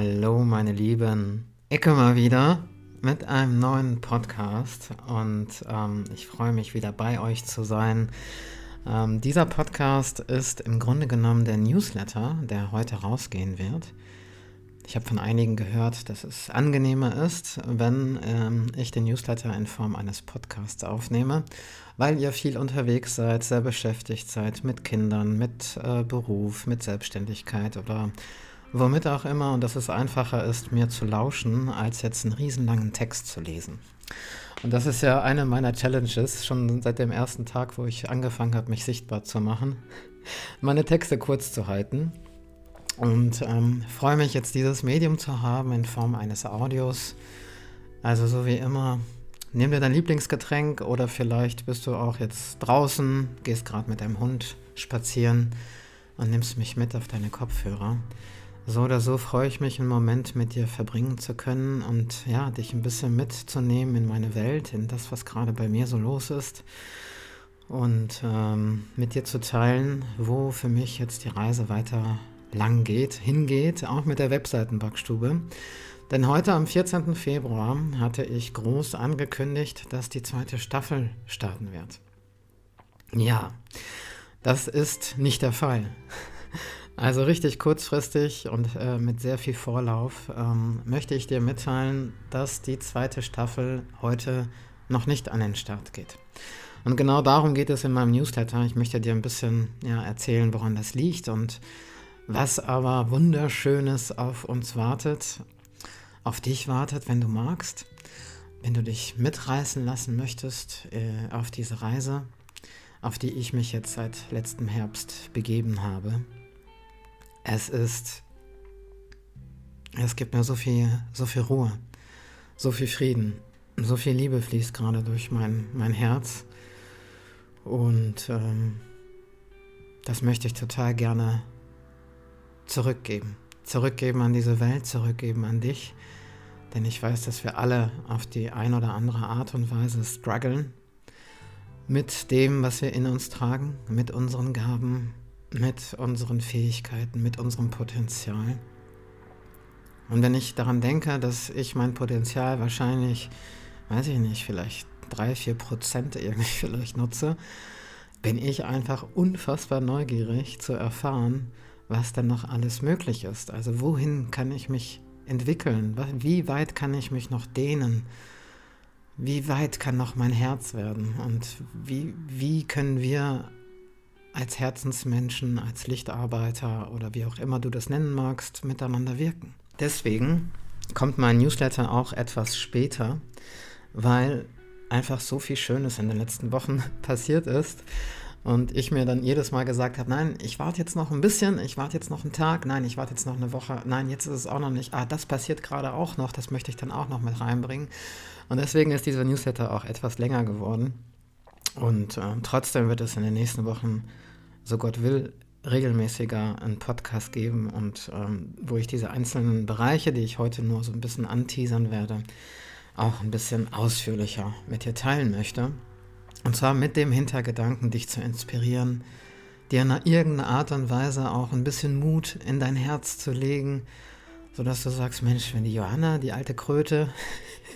Hallo meine Lieben, ich mal wieder mit einem neuen Podcast und ähm, ich freue mich wieder bei euch zu sein. Ähm, dieser Podcast ist im Grunde genommen der Newsletter, der heute rausgehen wird. Ich habe von einigen gehört, dass es angenehmer ist, wenn ähm, ich den Newsletter in Form eines Podcasts aufnehme, weil ihr viel unterwegs seid, sehr beschäftigt seid mit Kindern, mit äh, Beruf, mit Selbstständigkeit oder womit auch immer und dass es einfacher ist, mir zu lauschen, als jetzt einen riesenlangen Text zu lesen. Und das ist ja eine meiner Challenges, schon seit dem ersten Tag, wo ich angefangen habe, mich sichtbar zu machen, meine Texte kurz zu halten und ähm, freue mich jetzt dieses Medium zu haben in Form eines Audios. Also so wie immer, nimm dir dein Lieblingsgetränk oder vielleicht bist du auch jetzt draußen, gehst gerade mit deinem Hund spazieren und nimmst mich mit auf deine Kopfhörer. So oder so freue ich mich, einen Moment mit dir verbringen zu können und ja, dich ein bisschen mitzunehmen in meine Welt, in das, was gerade bei mir so los ist und ähm, mit dir zu teilen, wo für mich jetzt die Reise weiter lang geht, hingeht, auch mit der Webseitenbackstube. Denn heute am 14. Februar hatte ich groß angekündigt, dass die zweite Staffel starten wird. Ja, das ist nicht der Fall. Also richtig kurzfristig und äh, mit sehr viel Vorlauf ähm, möchte ich dir mitteilen, dass die zweite Staffel heute noch nicht an den Start geht. Und genau darum geht es in meinem Newsletter. Ich möchte dir ein bisschen ja, erzählen, woran das liegt und was aber wunderschönes auf uns wartet, auf dich wartet, wenn du magst, wenn du dich mitreißen lassen möchtest äh, auf diese Reise, auf die ich mich jetzt seit letztem Herbst begeben habe. Es ist, es gibt mir so viel, so viel Ruhe, so viel Frieden, so viel Liebe fließt gerade durch mein, mein Herz und ähm, das möchte ich total gerne zurückgeben. Zurückgeben an diese Welt, zurückgeben an dich. Denn ich weiß, dass wir alle auf die ein oder andere Art und Weise strugglen mit dem, was wir in uns tragen, mit unseren Gaben, mit unseren Fähigkeiten, mit unserem Potenzial. Und wenn ich daran denke, dass ich mein Potenzial wahrscheinlich, weiß ich nicht, vielleicht drei, vier Prozent irgendwie vielleicht nutze, bin ich einfach unfassbar neugierig zu erfahren, was denn noch alles möglich ist. Also wohin kann ich mich entwickeln? Wie weit kann ich mich noch dehnen? Wie weit kann noch mein Herz werden? Und wie, wie können wir als Herzensmenschen, als Lichtarbeiter oder wie auch immer du das nennen magst, miteinander wirken? Deswegen kommt mein Newsletter auch etwas später, weil einfach so viel Schönes in den letzten Wochen passiert ist und ich mir dann jedes Mal gesagt habe, nein, ich warte jetzt noch ein bisschen, ich warte jetzt noch einen Tag, nein, ich warte jetzt noch eine Woche, nein, jetzt ist es auch noch nicht, ah, das passiert gerade auch noch, das möchte ich dann auch noch mit reinbringen. Und deswegen ist dieser Newsletter auch etwas länger geworden. Und äh, trotzdem wird es in den nächsten Wochen, so Gott will, regelmäßiger einen Podcast geben und ähm, wo ich diese einzelnen Bereiche, die ich heute nur so ein bisschen anteasern werde, auch ein bisschen ausführlicher mit dir teilen möchte. Und zwar mit dem Hintergedanken, dich zu inspirieren, dir in irgendeiner Art und Weise auch ein bisschen Mut in dein Herz zu legen, sodass du sagst, Mensch, wenn die Johanna, die alte Kröte,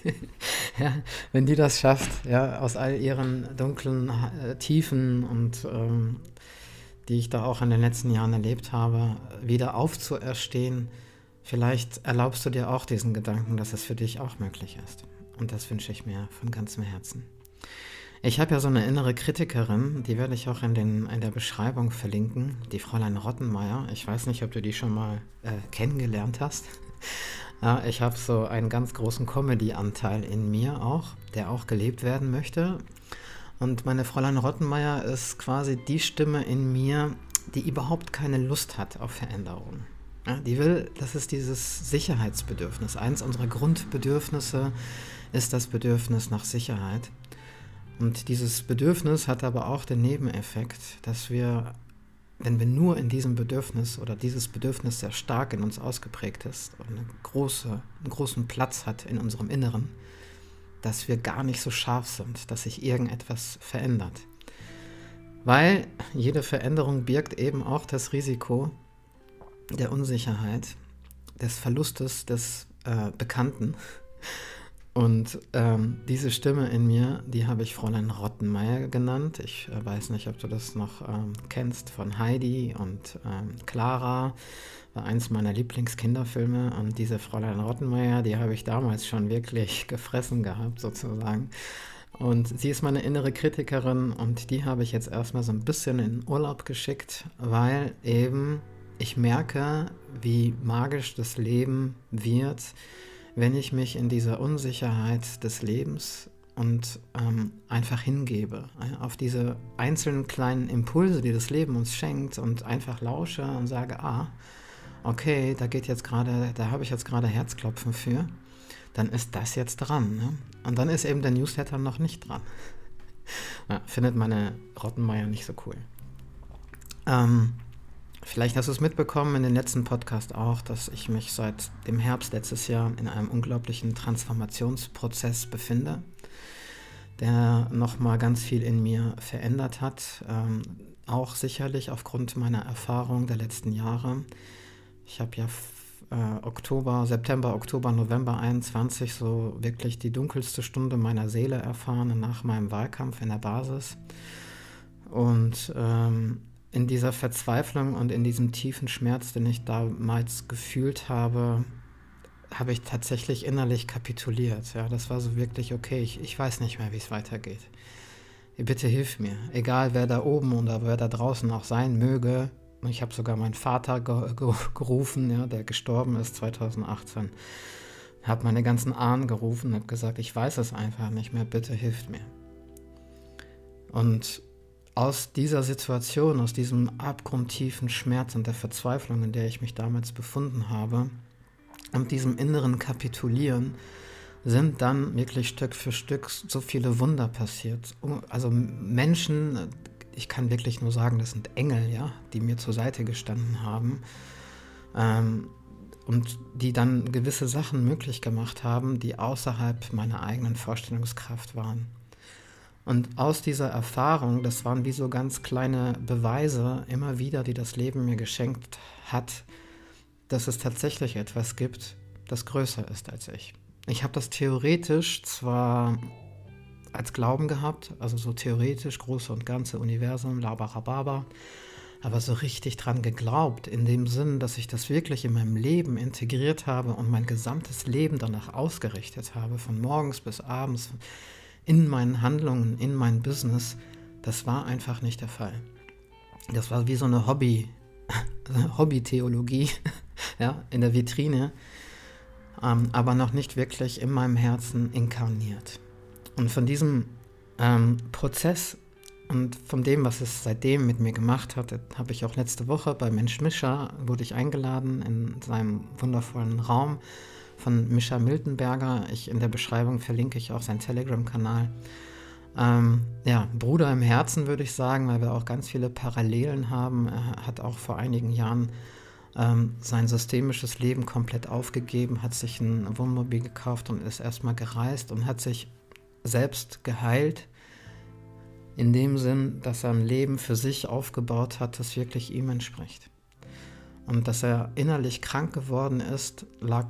ja, wenn die das schafft, ja, aus all ihren dunklen äh, Tiefen und ähm, die ich da auch in den letzten Jahren erlebt habe, wieder aufzuerstehen, vielleicht erlaubst du dir auch diesen Gedanken, dass es für dich auch möglich ist. Und das wünsche ich mir von ganzem Herzen. Ich habe ja so eine innere Kritikerin, die werde ich auch in, den, in der Beschreibung verlinken, die Fräulein Rottenmeier. Ich weiß nicht, ob du die schon mal äh, kennengelernt hast. ja, ich habe so einen ganz großen Comedy-Anteil in mir auch, der auch gelebt werden möchte. Und meine Fräulein Rottenmeier ist quasi die Stimme in mir, die überhaupt keine Lust hat auf Veränderung. Ja, die will, das ist dieses Sicherheitsbedürfnis. Eins unserer Grundbedürfnisse ist das Bedürfnis nach Sicherheit. Und dieses Bedürfnis hat aber auch den Nebeneffekt, dass wir, wenn wir nur in diesem Bedürfnis oder dieses Bedürfnis sehr stark in uns ausgeprägt ist und eine große, einen großen Platz hat in unserem Inneren, dass wir gar nicht so scharf sind, dass sich irgendetwas verändert. Weil jede Veränderung birgt eben auch das Risiko der Unsicherheit, des Verlustes des äh, Bekannten. Und ähm, diese Stimme in mir, die habe ich Fräulein Rottenmeier genannt. Ich äh, weiß nicht, ob du das noch ähm, kennst von Heidi und ähm, Clara. War eins meiner Lieblingskinderfilme. Und diese Fräulein Rottenmeier, die habe ich damals schon wirklich gefressen gehabt, sozusagen. Und sie ist meine innere Kritikerin und die habe ich jetzt erstmal so ein bisschen in Urlaub geschickt, weil eben ich merke, wie magisch das Leben wird, wenn ich mich in dieser Unsicherheit des Lebens und ähm, einfach hingebe äh, auf diese einzelnen kleinen Impulse, die das Leben uns schenkt und einfach lausche und sage, ah, okay, da geht jetzt gerade, da habe ich jetzt gerade Herzklopfen für, dann ist das jetzt dran. Ne? Und dann ist eben der Newsletter noch nicht dran. Ja, findet meine Rottenmeier nicht so cool. Ähm, Vielleicht hast du es mitbekommen in den letzten Podcast auch, dass ich mich seit dem Herbst letztes Jahr in einem unglaublichen Transformationsprozess befinde, der nochmal ganz viel in mir verändert hat. Ähm, auch sicherlich aufgrund meiner Erfahrung der letzten Jahre. Ich habe ja äh, Oktober, September, Oktober, November 21 so wirklich die dunkelste Stunde meiner Seele erfahren nach meinem Wahlkampf in der Basis. Und ähm, in dieser Verzweiflung und in diesem tiefen Schmerz, den ich damals gefühlt habe, habe ich tatsächlich innerlich kapituliert. Ja, das war so wirklich okay. Ich, ich weiß nicht mehr, wie es weitergeht. Bitte hilf mir. Egal wer da oben oder wer da draußen auch sein möge. Ich habe sogar meinen Vater ge ge gerufen, ja, der gestorben ist 2018. Habe meine ganzen Ahnen gerufen und habe gesagt, ich weiß es einfach nicht mehr. Bitte hilft mir. Und aus dieser Situation, aus diesem abgrundtiefen Schmerz und der Verzweiflung, in der ich mich damals befunden habe, und diesem inneren Kapitulieren, sind dann wirklich Stück für Stück so viele Wunder passiert. Also Menschen, ich kann wirklich nur sagen, das sind Engel, ja, die mir zur Seite gestanden haben ähm, und die dann gewisse Sachen möglich gemacht haben, die außerhalb meiner eigenen Vorstellungskraft waren. Und aus dieser Erfahrung, das waren wie so ganz kleine Beweise immer wieder, die das Leben mir geschenkt hat, dass es tatsächlich etwas gibt, das größer ist als ich. Ich habe das theoretisch zwar als Glauben gehabt, also so theoretisch große und ganze Universum, labarababa, aber so richtig dran geglaubt, in dem Sinn, dass ich das wirklich in meinem Leben integriert habe und mein gesamtes Leben danach ausgerichtet habe, von morgens bis abends, in meinen Handlungen, in mein Business, das war einfach nicht der Fall. Das war wie so eine Hobby, Hobby-Theologie ja, in der Vitrine, ähm, aber noch nicht wirklich in meinem Herzen inkarniert. Und von diesem ähm, Prozess und von dem, was es seitdem mit mir gemacht hat, habe ich auch letzte Woche bei Mensch Mischer, wurde ich eingeladen in seinem wundervollen Raum von Mischa Miltenberger. Ich, in der Beschreibung verlinke ich auch seinen Telegram-Kanal. Ähm, ja, Bruder im Herzen würde ich sagen, weil wir auch ganz viele Parallelen haben. Er hat auch vor einigen Jahren ähm, sein systemisches Leben komplett aufgegeben, hat sich ein Wohnmobil gekauft und ist erstmal gereist und hat sich selbst geheilt. In dem Sinn, dass er ein Leben für sich aufgebaut hat, das wirklich ihm entspricht. Und dass er innerlich krank geworden ist, lag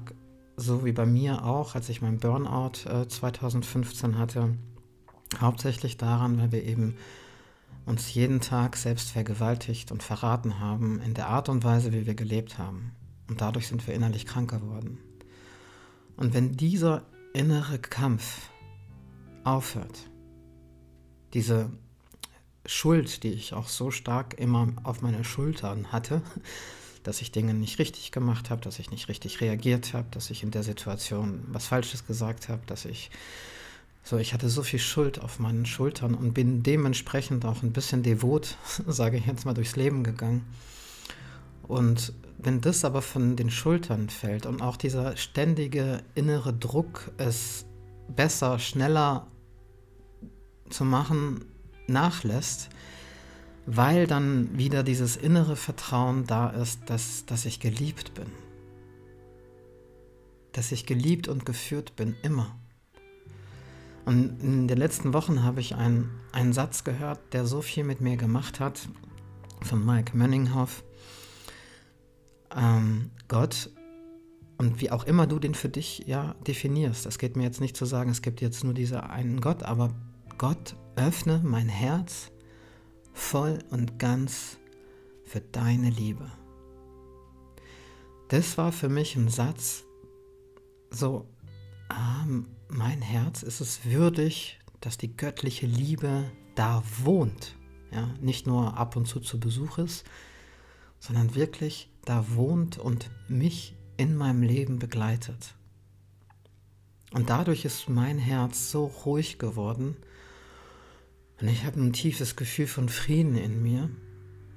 so wie bei mir auch, als ich meinen Burnout äh, 2015 hatte, hauptsächlich daran, weil wir eben uns jeden Tag selbst vergewaltigt und verraten haben in der Art und Weise, wie wir gelebt haben. Und dadurch sind wir innerlich krank geworden. Und wenn dieser innere Kampf aufhört, diese Schuld, die ich auch so stark immer auf meine Schultern hatte, dass ich Dinge nicht richtig gemacht habe, dass ich nicht richtig reagiert habe, dass ich in der Situation was Falsches gesagt habe, dass ich so, ich hatte so viel Schuld auf meinen Schultern und bin dementsprechend auch ein bisschen devot, sage ich jetzt mal, durchs Leben gegangen. Und wenn das aber von den Schultern fällt und auch dieser ständige innere Druck, es besser, schneller zu machen, nachlässt, weil dann wieder dieses innere Vertrauen da ist, dass, dass ich geliebt bin. Dass ich geliebt und geführt bin, immer. Und in den letzten Wochen habe ich einen, einen Satz gehört, der so viel mit mir gemacht hat, von Mike Manninghoff. Ähm, Gott und wie auch immer du den für dich ja definierst. Es geht mir jetzt nicht zu sagen, es gibt jetzt nur diesen einen Gott, aber Gott, öffne mein Herz voll und ganz für deine Liebe. Das war für mich ein Satz, so, ah, mein Herz ist es würdig, dass die göttliche Liebe da wohnt. Ja, nicht nur ab und zu zu Besuch ist, sondern wirklich da wohnt und mich in meinem Leben begleitet. Und dadurch ist mein Herz so ruhig geworden und ich habe ein tiefes Gefühl von Frieden in mir.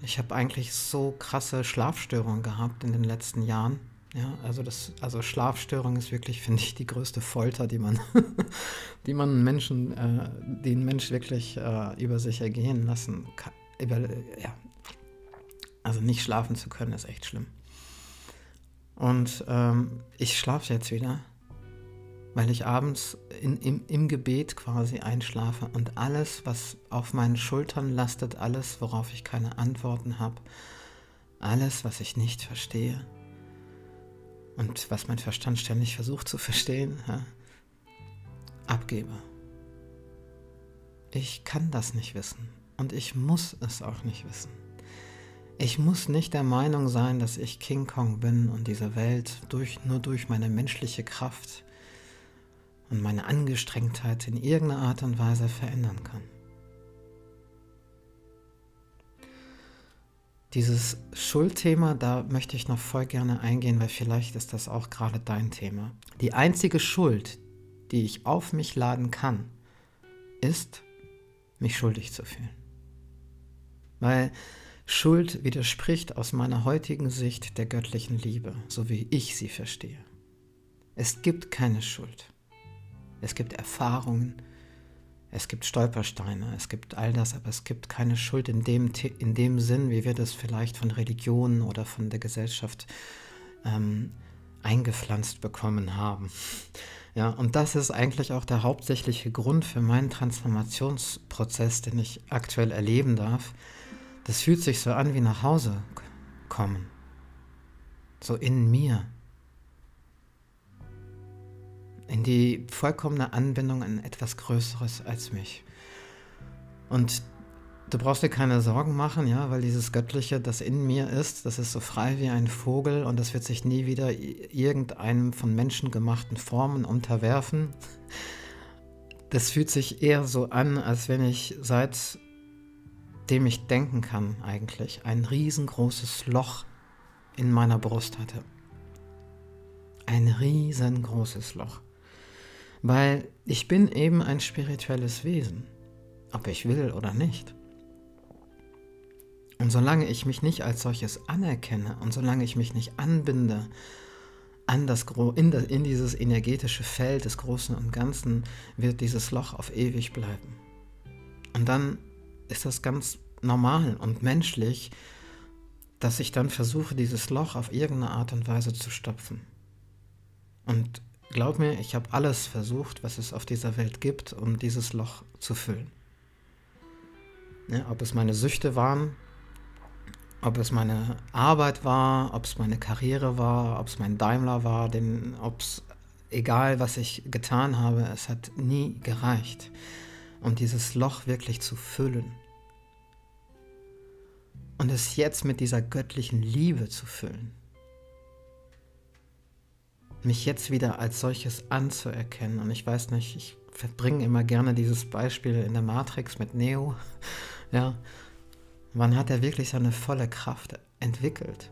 Ich habe eigentlich so krasse Schlafstörungen gehabt in den letzten Jahren. Ja, also das, also Schlafstörung ist wirklich, finde ich, die größte Folter, die man, die man Menschen, äh, den Mensch wirklich äh, über sich ergehen lassen kann. Über, ja. Also nicht schlafen zu können, ist echt schlimm. Und ähm, ich schlafe jetzt wieder, weil ich abends in, im, im Gebet quasi einschlafe und alles, was auf meinen Schultern lastet, alles, worauf ich keine Antworten habe, alles, was ich nicht verstehe und was mein Verstand ständig versucht zu verstehen, ja, abgebe. Ich kann das nicht wissen und ich muss es auch nicht wissen. Ich muss nicht der Meinung sein, dass ich King Kong bin und diese Welt durch, nur durch meine menschliche Kraft und meine Angestrengtheit in irgendeiner Art und Weise verändern kann. Dieses Schuldthema, da möchte ich noch voll gerne eingehen, weil vielleicht ist das auch gerade dein Thema. Die einzige Schuld, die ich auf mich laden kann, ist, mich schuldig zu fühlen. Weil Schuld widerspricht aus meiner heutigen Sicht der göttlichen Liebe, so wie ich sie verstehe. Es gibt keine Schuld. Es gibt Erfahrungen, es gibt Stolpersteine, es gibt all das, aber es gibt keine Schuld in dem, in dem Sinn, wie wir das vielleicht von Religionen oder von der Gesellschaft ähm, eingepflanzt bekommen haben. Ja, und das ist eigentlich auch der hauptsächliche Grund für meinen Transformationsprozess, den ich aktuell erleben darf, das fühlt sich so an wie nach Hause kommen. So in mir. In die vollkommene Anbindung an etwas Größeres als mich. Und du brauchst dir keine Sorgen machen, ja, weil dieses Göttliche, das in mir ist, das ist so frei wie ein Vogel und das wird sich nie wieder irgendeinem von Menschen gemachten Formen unterwerfen. Das fühlt sich eher so an, als wenn ich seit dem ich denken kann eigentlich, ein riesengroßes Loch in meiner Brust hatte. Ein riesengroßes Loch. Weil ich bin eben ein spirituelles Wesen, ob ich will oder nicht. Und solange ich mich nicht als solches anerkenne und solange ich mich nicht anbinde an das, in, das, in dieses energetische Feld des Großen und Ganzen, wird dieses Loch auf ewig bleiben. Und dann ist das ganz normal und menschlich, dass ich dann versuche, dieses Loch auf irgendeine Art und Weise zu stopfen. Und glaub mir, ich habe alles versucht, was es auf dieser Welt gibt, um dieses Loch zu füllen. Ja, ob es meine Süchte waren, ob es meine Arbeit war, ob es meine Karriere war, ob es mein Daimler war, ob es egal, was ich getan habe, es hat nie gereicht, um dieses Loch wirklich zu füllen und es jetzt mit dieser göttlichen Liebe zu füllen. Mich jetzt wieder als solches anzuerkennen. Und ich weiß nicht, ich verbringe immer gerne dieses Beispiel in der Matrix mit Neo. Ja, wann hat er wirklich seine volle Kraft entwickelt?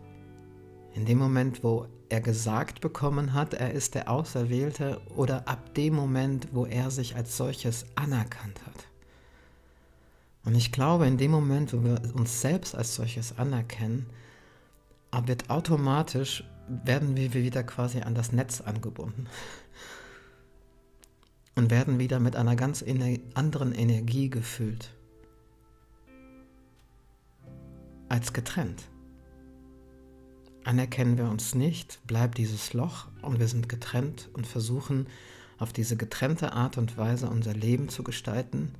In dem Moment, wo er gesagt bekommen hat, er ist der Auserwählte oder ab dem Moment, wo er sich als solches anerkannt hat. Und ich glaube, in dem Moment, wo wir uns selbst als solches anerkennen, wird automatisch, werden wir wieder quasi an das Netz angebunden. Und werden wieder mit einer ganz ener anderen Energie gefüllt. Als getrennt. Anerkennen wir uns nicht, bleibt dieses Loch und wir sind getrennt und versuchen auf diese getrennte Art und Weise unser Leben zu gestalten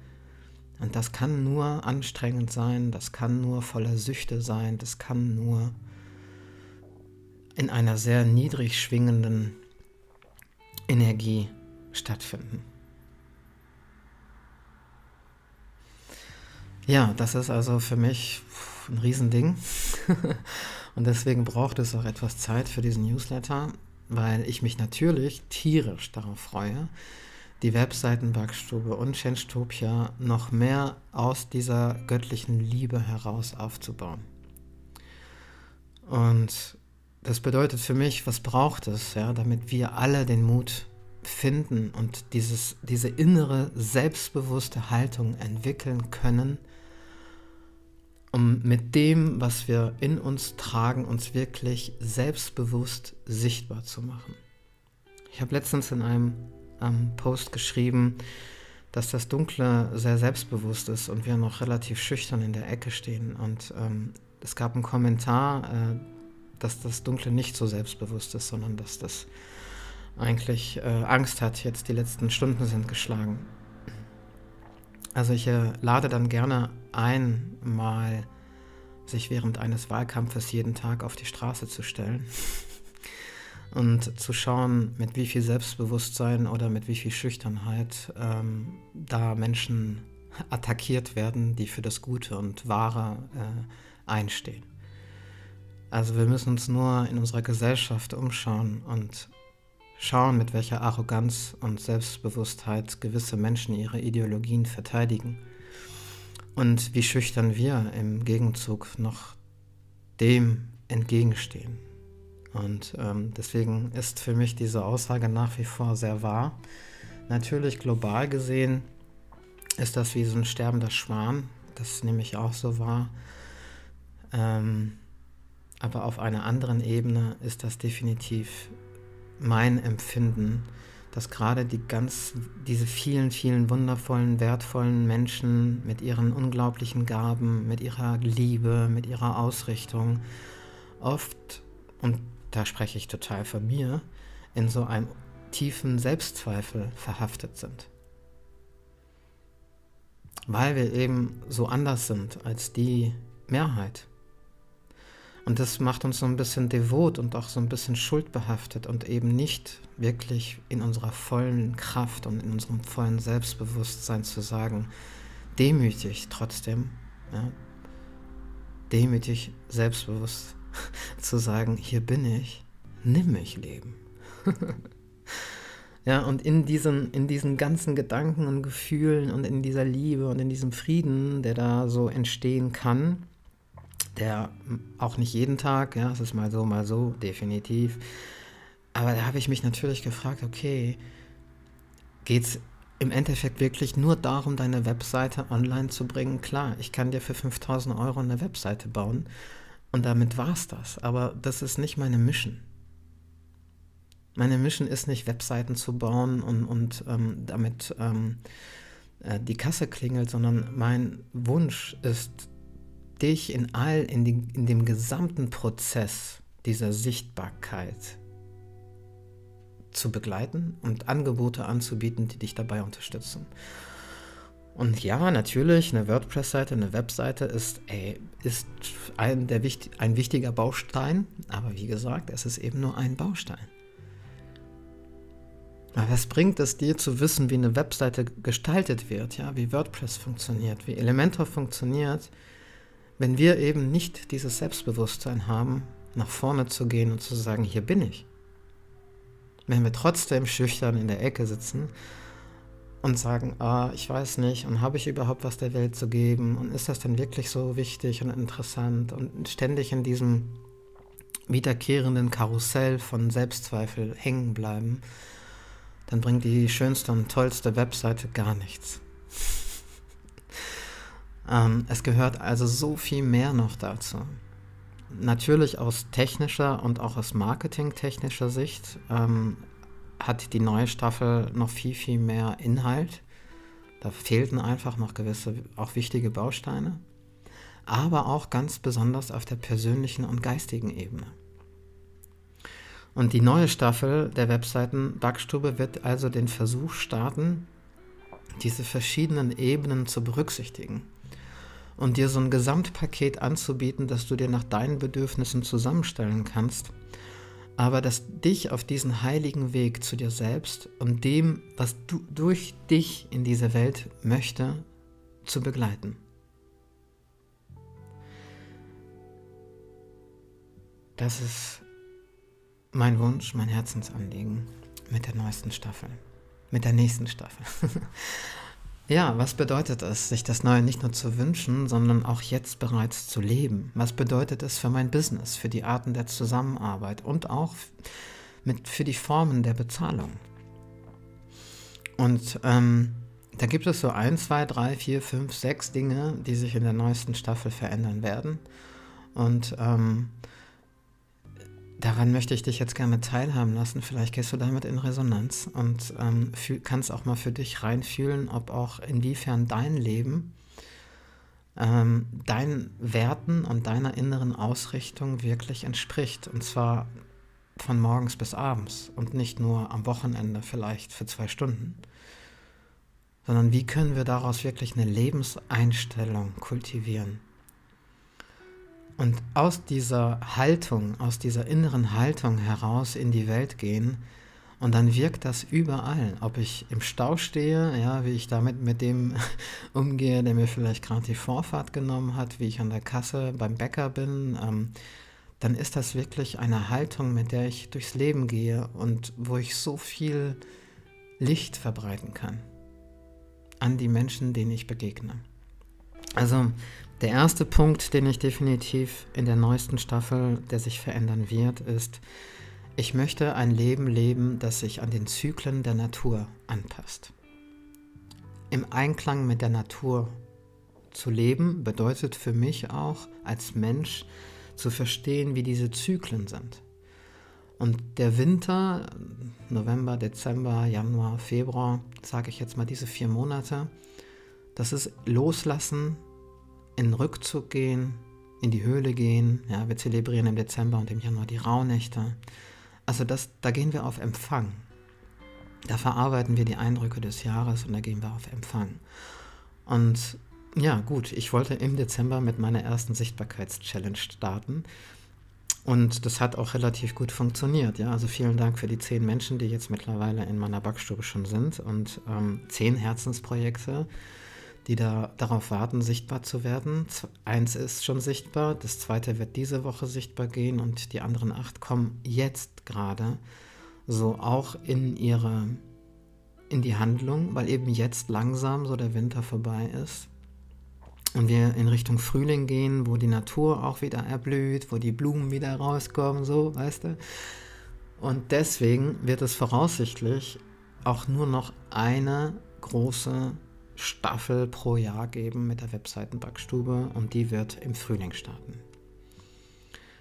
und das kann nur anstrengend sein, das kann nur voller Süchte sein, das kann nur in einer sehr niedrig schwingenden Energie stattfinden. Ja, das ist also für mich ein Riesending. und deswegen braucht es auch etwas Zeit für diesen Newsletter, weil ich mich natürlich tierisch darauf freue, die Webseiten Backstube und Chenstopia noch mehr aus dieser göttlichen Liebe heraus aufzubauen. Und das bedeutet für mich, was braucht es, ja, damit wir alle den Mut finden und dieses, diese innere, selbstbewusste Haltung entwickeln können, um mit dem, was wir in uns tragen, uns wirklich selbstbewusst sichtbar zu machen. Ich habe letztens in einem ähm, Post geschrieben, dass das Dunkle sehr selbstbewusst ist und wir noch relativ schüchtern in der Ecke stehen. Und ähm, es gab einen Kommentar, äh, dass das Dunkle nicht so selbstbewusst ist, sondern dass das eigentlich äh, Angst hat, jetzt die letzten Stunden sind geschlagen. Also ich äh, lade dann gerne ein, mal sich während eines Wahlkampfes jeden Tag auf die Straße zu stellen und zu schauen, mit wie viel Selbstbewusstsein oder mit wie viel Schüchternheit ähm, da Menschen attackiert werden, die für das Gute und Wahre äh, einstehen. Also wir müssen uns nur in unserer Gesellschaft umschauen und schauen, mit welcher Arroganz und Selbstbewusstheit gewisse Menschen ihre Ideologien verteidigen und wie schüchtern wir im Gegenzug noch dem entgegenstehen. Und ähm, deswegen ist für mich diese Aussage nach wie vor sehr wahr. Natürlich global gesehen ist das wie so ein sterbender Schwan, das nehme ich auch so wahr. Ähm, aber auf einer anderen Ebene ist das definitiv mein Empfinden, dass gerade die ganz, diese vielen, vielen wundervollen, wertvollen Menschen mit ihren unglaublichen Gaben, mit ihrer Liebe, mit ihrer Ausrichtung oft, und da spreche ich total von mir, in so einem tiefen Selbstzweifel verhaftet sind. Weil wir eben so anders sind als die Mehrheit. Und das macht uns so ein bisschen devot und auch so ein bisschen schuldbehaftet und eben nicht wirklich in unserer vollen Kraft und in unserem vollen Selbstbewusstsein zu sagen, demütig trotzdem, ja, demütig selbstbewusst zu sagen, hier bin ich, nimm mich Leben. ja, und in diesen, in diesen ganzen Gedanken und Gefühlen und in dieser Liebe und in diesem Frieden, der da so entstehen kann, der auch nicht jeden Tag, ja, es ist mal so, mal so, definitiv. Aber da habe ich mich natürlich gefragt, okay, geht es im Endeffekt wirklich nur darum, deine Webseite online zu bringen? Klar, ich kann dir für 5000 Euro eine Webseite bauen und damit war es das. Aber das ist nicht meine Mission. Meine Mission ist nicht, Webseiten zu bauen und, und ähm, damit ähm, äh, die Kasse klingelt, sondern mein Wunsch ist, dich in all, in, die, in dem gesamten Prozess dieser Sichtbarkeit zu begleiten und Angebote anzubieten, die dich dabei unterstützen. Und ja, natürlich, eine WordPress-Seite, eine Webseite ist, ey, ist ein, der, ein wichtiger Baustein, aber wie gesagt, es ist eben nur ein Baustein. Aber was bringt es dir zu wissen, wie eine Webseite gestaltet wird, ja, wie WordPress funktioniert, wie Elementor funktioniert, wenn wir eben nicht dieses Selbstbewusstsein haben, nach vorne zu gehen und zu sagen, hier bin ich. Wenn wir trotzdem schüchtern in der Ecke sitzen und sagen, ah, ich weiß nicht und habe ich überhaupt was der Welt zu geben und ist das denn wirklich so wichtig und interessant und ständig in diesem wiederkehrenden Karussell von Selbstzweifel hängen bleiben, dann bringt die schönste und tollste Webseite gar nichts. Ähm, es gehört also so viel mehr noch dazu. Natürlich aus technischer und auch aus marketingtechnischer Sicht ähm, hat die neue Staffel noch viel, viel mehr Inhalt. Da fehlten einfach noch gewisse, auch wichtige Bausteine. Aber auch ganz besonders auf der persönlichen und geistigen Ebene. Und die neue Staffel der Webseiten Backstube wird also den Versuch starten, diese verschiedenen Ebenen zu berücksichtigen und dir so ein Gesamtpaket anzubieten, das du dir nach deinen Bedürfnissen zusammenstellen kannst aber dass dich auf diesen heiligen Weg zu dir selbst und dem, was du durch dich in diese Welt möchte, zu begleiten. Das ist mein Wunsch, mein Herzensanliegen mit der neuesten Staffel, mit der nächsten Staffel. ja, was bedeutet es, sich das Neue nicht nur zu wünschen, sondern auch jetzt bereits zu leben? Was bedeutet es für mein Business, für die Arten der Zusammenarbeit und auch mit, für die Formen der Bezahlung? Und ähm, da gibt es so ein, zwei, drei, vier, fünf, sechs Dinge, die sich in der neuesten Staffel verändern werden. Und ähm, daran möchte ich dich jetzt gerne teilhaben lassen. Vielleicht gehst du damit in Resonanz und ähm, fühl, kannst auch mal für dich reinfühlen, ob auch inwiefern dein Leben ähm, deinen Werten und deiner inneren Ausrichtung wirklich entspricht. Und zwar von morgens bis abends und nicht nur am Wochenende vielleicht für zwei Stunden sondern wie können wir daraus wirklich eine Lebenseinstellung kultivieren. Und aus dieser Haltung, aus dieser inneren Haltung heraus in die Welt gehen und dann wirkt das überall. Ob ich im Stau stehe, ja, wie ich damit mit dem umgehe, der mir vielleicht gerade die Vorfahrt genommen hat, wie ich an der Kasse beim Bäcker bin, ähm, dann ist das wirklich eine Haltung, mit der ich durchs Leben gehe und wo ich so viel Licht verbreiten kann an die Menschen, denen ich begegne. Also der erste Punkt, den ich definitiv in der neuesten Staffel, der sich verändern wird, ist, ich möchte ein Leben leben, das sich an den Zyklen der Natur anpasst. Im Einklang mit der Natur zu leben bedeutet für mich auch als Mensch zu verstehen, wie diese Zyklen sind. Und der Winter, November, Dezember, Januar, Februar, sage ich jetzt mal diese vier Monate, das ist Loslassen, in Rückzug gehen, in die Höhle gehen. Ja, wir zelebrieren im Dezember und im Januar die Rauhnächte. Also das, da gehen wir auf Empfang. Da verarbeiten wir die Eindrücke des Jahres und da gehen wir auf Empfang. Und ja, gut, ich wollte im Dezember mit meiner ersten Sichtbarkeitschallenge starten. Und das hat auch relativ gut funktioniert. Ja? Also vielen Dank für die zehn Menschen, die jetzt mittlerweile in meiner Backstube schon sind und ähm, zehn Herzensprojekte, die da darauf warten, sichtbar zu werden. Eins ist schon sichtbar, das zweite wird diese Woche sichtbar gehen und die anderen acht kommen jetzt gerade so auch in ihre in die Handlung, weil eben jetzt langsam so der Winter vorbei ist und wir in Richtung Frühling gehen, wo die Natur auch wieder erblüht, wo die Blumen wieder rauskommen, so, weißt du. Und deswegen wird es voraussichtlich auch nur noch eine große Staffel pro Jahr geben mit der Webseitenbackstube und die wird im Frühling starten.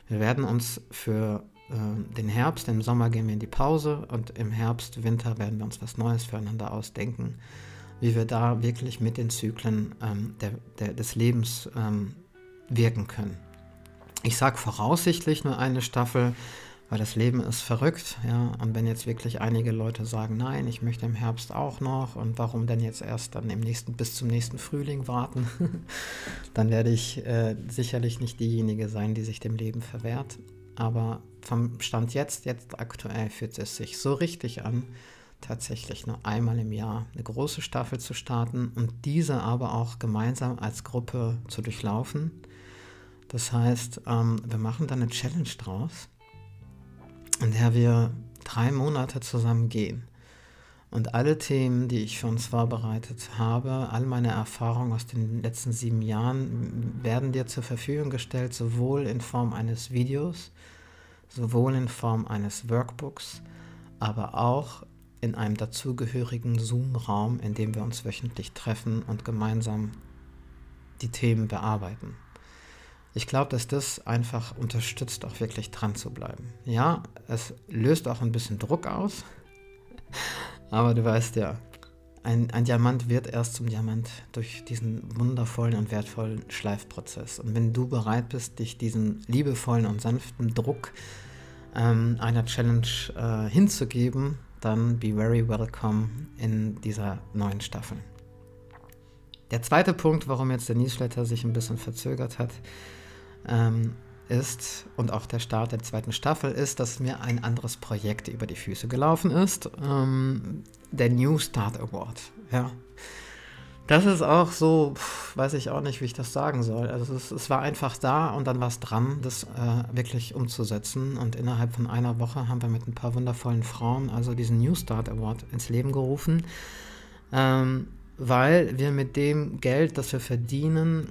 Wir werden uns für äh, den Herbst, im Sommer gehen wir in die Pause und im Herbst, Winter werden wir uns was Neues füreinander ausdenken wie wir da wirklich mit den Zyklen ähm, der, der, des Lebens ähm, wirken können. Ich sage voraussichtlich nur eine Staffel, weil das Leben ist verrückt, ja. Und wenn jetzt wirklich einige Leute sagen, nein, ich möchte im Herbst auch noch und warum denn jetzt erst dann im nächsten bis zum nächsten Frühling warten, dann werde ich äh, sicherlich nicht diejenige sein, die sich dem Leben verwehrt. Aber vom Stand jetzt, jetzt aktuell fühlt es sich so richtig an, tatsächlich nur einmal im Jahr eine große Staffel zu starten und diese aber auch gemeinsam als Gruppe zu durchlaufen. Das heißt, ähm, wir machen dann eine Challenge draus, in der wir drei Monate zusammen gehen. Und alle Themen, die ich für uns vorbereitet habe, all meine Erfahrungen aus den letzten sieben Jahren werden dir zur Verfügung gestellt, sowohl in Form eines Videos, sowohl in Form eines Workbooks, aber auch in einem dazugehörigen Zoom-Raum, in dem wir uns wöchentlich treffen und gemeinsam die Themen bearbeiten. Ich glaube, dass das einfach unterstützt, auch wirklich dran zu bleiben. Ja, es löst auch ein bisschen Druck aus, aber du weißt ja, ein, ein, Diamant wird erst zum Diamant durch diesen wundervollen und wertvollen Schleifprozess. Und wenn du bereit bist, dich diesen liebevollen und sanften Druck ähm, einer Challenge äh, hinzugeben, dann be very welcome in dieser neuen Staffel. Der zweite Punkt, warum jetzt der Newsletter sich ein bisschen verzögert hat, ähm, ist und auch der Start der zweiten Staffel ist, dass mir ein anderes Projekt über die Füße gelaufen ist. Ähm, der New Start Award. Ja. Das ist auch so, pf, weiß ich auch nicht, wie ich das sagen soll. Also es, es war einfach da und dann war es dran, das äh, wirklich umzusetzen. Und innerhalb von einer Woche haben wir mit ein paar wundervollen Frauen also diesen New Start Award ins Leben gerufen, ähm, weil wir mit dem Geld, das wir verdienen,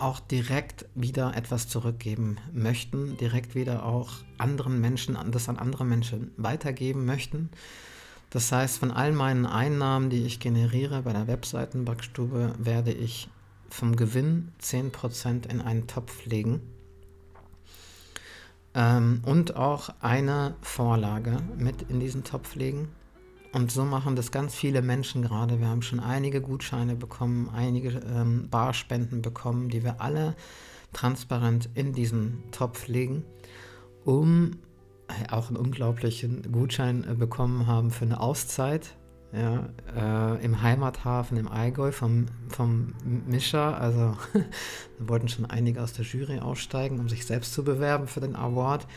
auch direkt wieder etwas zurückgeben möchten, direkt wieder auch anderen Menschen, das an andere Menschen weitergeben möchten. Das heißt, von all meinen Einnahmen, die ich generiere bei der Webseitenbackstube, werde ich vom Gewinn 10% in einen Topf legen ähm, und auch eine Vorlage mit in diesen Topf legen. Und so machen das ganz viele Menschen gerade. Wir haben schon einige Gutscheine bekommen, einige ähm, Barspenden bekommen, die wir alle transparent in diesen Topf legen, um auch einen unglaublichen Gutschein äh, bekommen haben für eine Auszeit. Ja, äh, im Heimathafen im Allgäu vom, vom Mischer. Also wollten schon einige aus der Jury aussteigen, um sich selbst zu bewerben für den Award.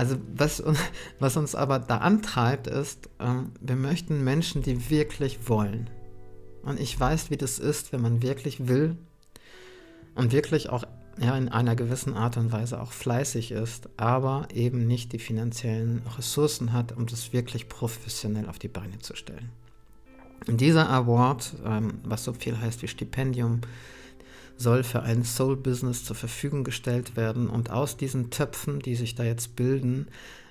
Also was, was uns aber da antreibt, ist, äh, wir möchten Menschen, die wirklich wollen. Und ich weiß, wie das ist, wenn man wirklich will und wirklich auch ja, in einer gewissen Art und Weise auch fleißig ist, aber eben nicht die finanziellen Ressourcen hat, um das wirklich professionell auf die Beine zu stellen. Und dieser Award, ähm, was so viel heißt wie Stipendium, soll für ein Soul-Business zur Verfügung gestellt werden. Und aus diesen Töpfen, die sich da jetzt bilden,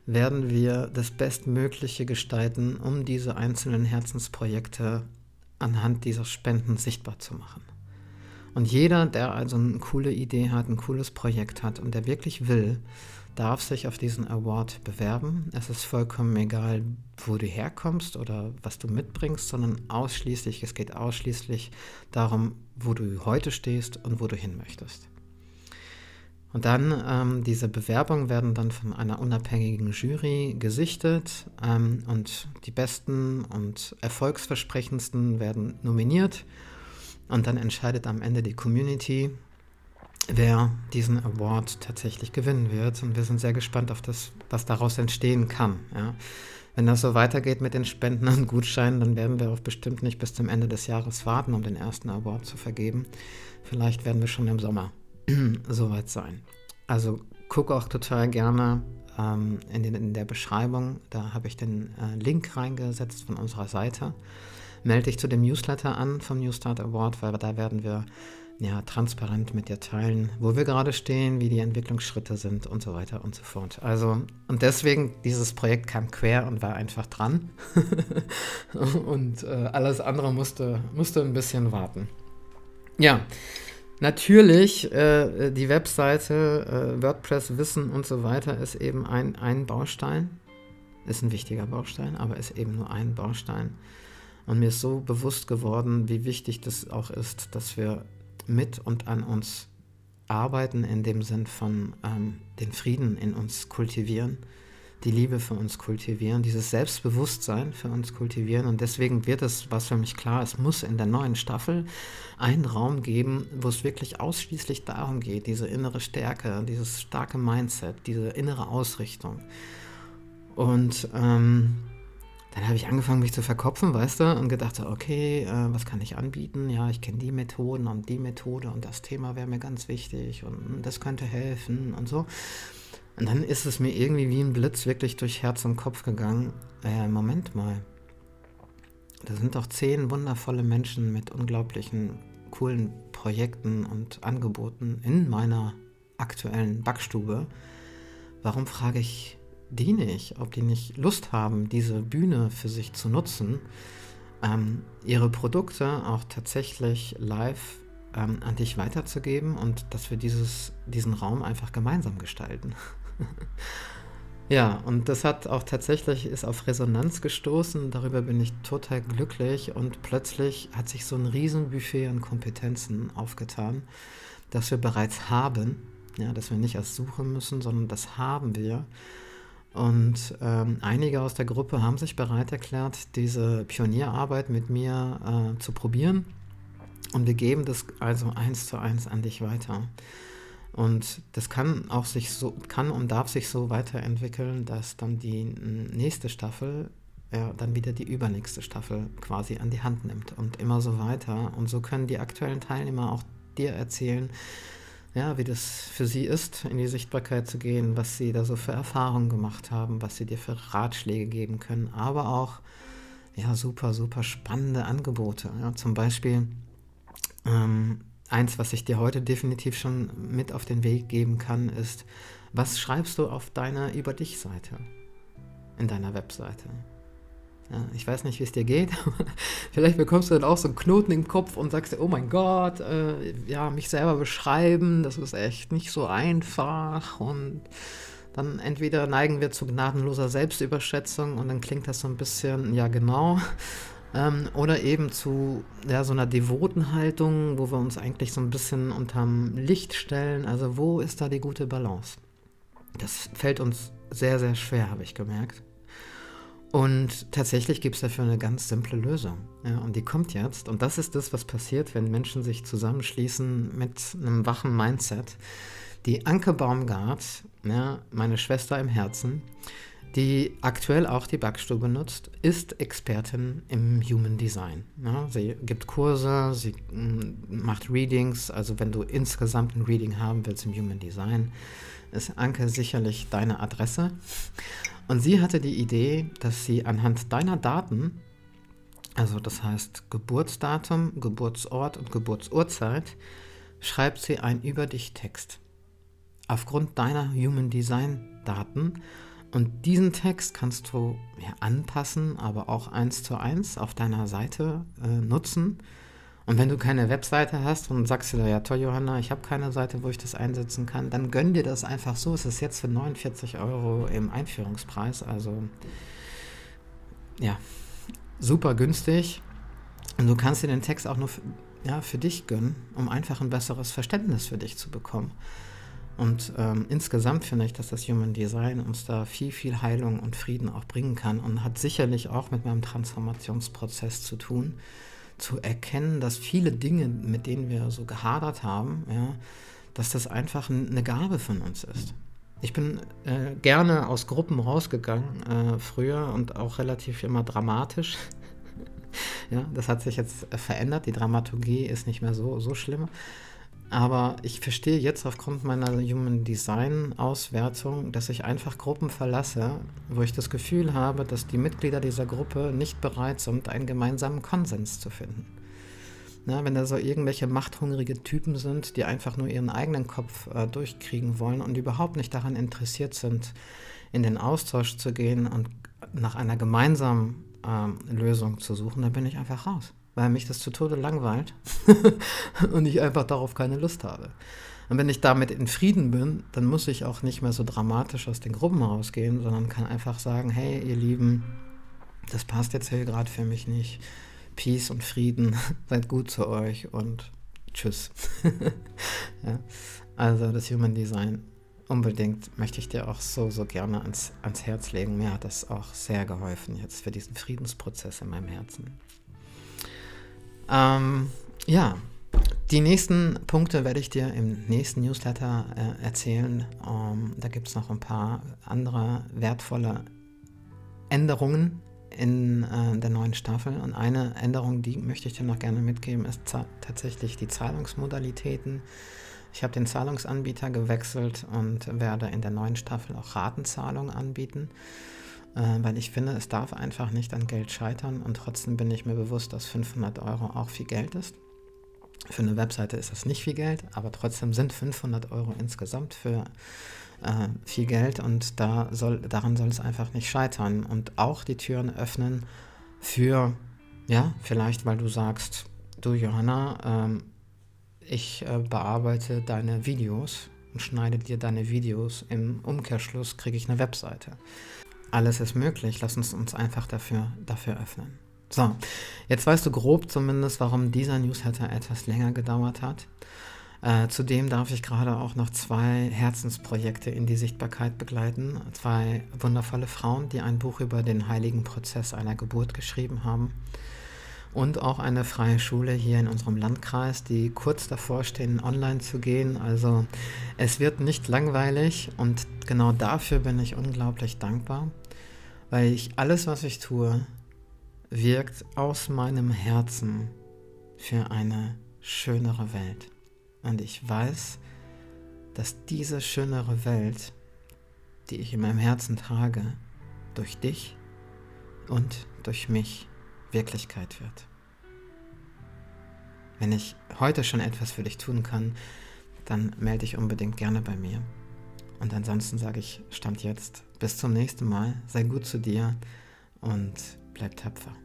werden wir das Bestmögliche gestalten, um diese einzelnen Herzensprojekte anhand dieser Spenden sichtbar zu machen. Und jeder, der also eine coole Idee hat, ein cooles Projekt hat und der wirklich will, darf sich auf diesen Award bewerben. Es ist vollkommen egal, wo du herkommst oder was du mitbringst, sondern ausschließlich, es geht ausschließlich darum, wo du heute stehst und wo du hin möchtest. Und dann, ähm, diese Bewerbungen werden dann von einer unabhängigen Jury gesichtet ähm, und die besten und erfolgsversprechendsten werden nominiert und dann entscheidet am Ende die Community, wer diesen Award tatsächlich gewinnen wird. Und wir sind sehr gespannt auf das, was daraus entstehen kann. Ja. Wenn das so weitergeht mit den Spenden und Gutscheinen, dann werden wir auch bestimmt nicht bis zum Ende des Jahres warten, um den ersten Award zu vergeben. Vielleicht werden wir schon im Sommer soweit sein. Also guck auch total gerne ähm, in, den, in, der Beschreibung. Da habe ich den äh, Link reingesetzt von unserer Seite melde dich zu dem Newsletter an vom New Start Award, weil da werden wir ja, transparent mit dir teilen, wo wir gerade stehen, wie die Entwicklungsschritte sind und so weiter und so fort. Also, und deswegen, dieses Projekt kam quer und war einfach dran. und äh, alles andere musste, musste ein bisschen warten. Ja, natürlich, äh, die Webseite, äh, WordPress, Wissen und so weiter ist eben ein, ein Baustein. Ist ein wichtiger Baustein, aber ist eben nur ein Baustein. Und mir ist so bewusst geworden, wie wichtig das auch ist, dass wir mit und an uns arbeiten, in dem Sinn von ähm, den Frieden in uns kultivieren, die Liebe für uns kultivieren, dieses Selbstbewusstsein für uns kultivieren. Und deswegen wird es, was für mich klar ist, muss in der neuen Staffel einen Raum geben, wo es wirklich ausschließlich darum geht, diese innere Stärke, dieses starke Mindset, diese innere Ausrichtung. Und ähm, dann habe ich angefangen, mich zu verkopfen, weißt du, und gedacht, okay, äh, was kann ich anbieten? Ja, ich kenne die Methoden und die Methode und das Thema wäre mir ganz wichtig und das könnte helfen und so. Und dann ist es mir irgendwie wie ein Blitz wirklich durch Herz und Kopf gegangen. Äh, Moment mal. Da sind doch zehn wundervolle Menschen mit unglaublichen, coolen Projekten und Angeboten in meiner aktuellen Backstube. Warum frage ich die nicht, ob die nicht Lust haben, diese Bühne für sich zu nutzen, ähm, ihre Produkte auch tatsächlich live ähm, an dich weiterzugeben und dass wir dieses, diesen Raum einfach gemeinsam gestalten. ja, und das hat auch tatsächlich, ist auf Resonanz gestoßen, darüber bin ich total glücklich und plötzlich hat sich so ein Riesenbuffet an Kompetenzen aufgetan, das wir bereits haben, ja, dass wir nicht erst suchen müssen, sondern das haben wir und ähm, einige aus der Gruppe haben sich bereit erklärt, diese Pionierarbeit mit mir äh, zu probieren. Und wir geben das also eins zu eins an dich weiter. Und das kann auch sich so, kann und darf sich so weiterentwickeln, dass dann die nächste Staffel ja, dann wieder die übernächste Staffel quasi an die Hand nimmt und immer so weiter. Und so können die aktuellen Teilnehmer auch dir erzählen, ja, wie das für sie ist, in die Sichtbarkeit zu gehen, was sie da so für Erfahrungen gemacht haben, was sie dir für Ratschläge geben können, aber auch ja, super, super spannende Angebote. Ja, zum Beispiel ähm, eins, was ich dir heute definitiv schon mit auf den Weg geben kann, ist, was schreibst du auf deiner Über dich-Seite, in deiner Webseite? Ich weiß nicht, wie es dir geht. Vielleicht bekommst du dann auch so einen Knoten im Kopf und sagst dir, oh mein Gott, äh, ja, mich selber beschreiben, das ist echt nicht so einfach. Und dann entweder neigen wir zu gnadenloser Selbstüberschätzung und dann klingt das so ein bisschen, ja genau. Ähm, oder eben zu ja, so einer devoten Haltung, wo wir uns eigentlich so ein bisschen unterm Licht stellen. Also wo ist da die gute Balance? Das fällt uns sehr, sehr schwer, habe ich gemerkt. Und tatsächlich gibt es dafür eine ganz simple Lösung. Ja, und die kommt jetzt. Und das ist das, was passiert, wenn Menschen sich zusammenschließen mit einem wachen Mindset. Die Anke Baumgart, ja, meine Schwester im Herzen, die aktuell auch die Backstube nutzt, ist Expertin im Human Design. Ja, sie gibt Kurse, sie mm, macht Readings. Also wenn du insgesamt ein Reading haben willst im Human Design, ist Anke sicherlich deine Adresse. Und sie hatte die Idee, dass sie anhand deiner Daten, also das heißt Geburtsdatum, Geburtsort und Geburtsurzeit, schreibt sie ein Über dich Text. Aufgrund deiner Human Design Daten. Und diesen Text kannst du ja, anpassen, aber auch eins zu eins auf deiner Seite äh, nutzen und wenn du keine Webseite hast und sagst dir, ja toll, Johanna, ich habe keine Seite, wo ich das einsetzen kann, dann gönn dir das einfach so. Es ist jetzt für 49 Euro im Einführungspreis, also ja, super günstig. Und du kannst dir den Text auch nur für, ja, für dich gönnen, um einfach ein besseres Verständnis für dich zu bekommen. Und ähm, insgesamt finde ich, dass das Human Design uns da viel, viel Heilung und Frieden auch bringen kann und hat sicherlich auch mit meinem Transformationsprozess zu tun zu erkennen, dass viele Dinge, mit denen wir so gehadert haben, ja, dass das einfach eine Gabe von uns ist. Ich bin äh, gerne aus Gruppen rausgegangen äh, früher und auch relativ immer dramatisch. ja, das hat sich jetzt verändert. Die Dramaturgie ist nicht mehr so, so schlimm. Aber ich verstehe jetzt aufgrund meiner Human Design Auswertung, dass ich einfach Gruppen verlasse, wo ich das Gefühl habe, dass die Mitglieder dieser Gruppe nicht bereit sind, einen gemeinsamen Konsens zu finden. Na, wenn da so irgendwelche machthungrige Typen sind, die einfach nur ihren eigenen Kopf äh, durchkriegen wollen und überhaupt nicht daran interessiert sind, in den Austausch zu gehen und nach einer gemeinsamen äh, Lösung zu suchen, dann bin ich einfach raus weil mich das zu Tode langweilt und ich einfach darauf keine Lust habe. Und wenn ich damit in Frieden bin, dann muss ich auch nicht mehr so dramatisch aus den Gruppen rausgehen, sondern kann einfach sagen, hey, ihr Lieben, das passt jetzt hier gerade für mich nicht. Peace und Frieden, seid gut zu euch und tschüss. ja. Also das Human Design unbedingt möchte ich dir auch so, so gerne ans, ans Herz legen. Mir hat das auch sehr geholfen jetzt für diesen Friedensprozess in meinem Herzen. Ähm, ja, die nächsten Punkte werde ich dir im nächsten Newsletter äh, erzählen. Ähm, da gibt es noch ein paar andere wertvolle Änderungen in äh, der neuen Staffel. Und eine Änderung, die möchte ich dir noch gerne mitgeben, ist tatsächlich die Zahlungsmodalitäten. Ich habe den Zahlungsanbieter gewechselt und werde in der neuen Staffel auch Ratenzahlungen anbieten weil ich finde, es darf einfach nicht an Geld scheitern und trotzdem bin ich mir bewusst, dass 500 Euro auch viel Geld ist. Für eine Webseite ist das nicht viel Geld, aber trotzdem sind 500 Euro insgesamt für äh, viel Geld und da soll, daran soll es einfach nicht scheitern und auch die Türen öffnen für, ja, vielleicht weil du sagst, du Johanna, ähm, ich äh, bearbeite deine Videos und schneide dir deine Videos. Im Umkehrschluss kriege ich eine Webseite. Alles ist möglich. Lass uns uns einfach dafür, dafür öffnen. So, jetzt weißt du grob zumindest, warum dieser Newsletter etwas länger gedauert hat. Äh, zudem darf ich gerade auch noch zwei Herzensprojekte in die Sichtbarkeit begleiten. Zwei wundervolle Frauen, die ein Buch über den heiligen Prozess einer Geburt geschrieben haben. und auch eine freie Schule hier in unserem Landkreis, die kurz davor stehen, online zu gehen. Also es wird nicht langweilig und genau dafür bin ich unglaublich dankbar, weil ich alles, was ich tue, wirkt aus meinem Herzen für eine schönere Welt. Und ich weiß, dass diese schönere Welt, die ich in meinem Herzen trage, durch dich und durch mich Wirklichkeit wird. Wenn ich heute schon etwas für dich tun kann, dann melde dich unbedingt gerne bei mir. Und ansonsten sage ich, stand jetzt, bis zum nächsten Mal, sei gut zu dir und bleib tapfer.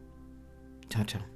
Ciao, ciao.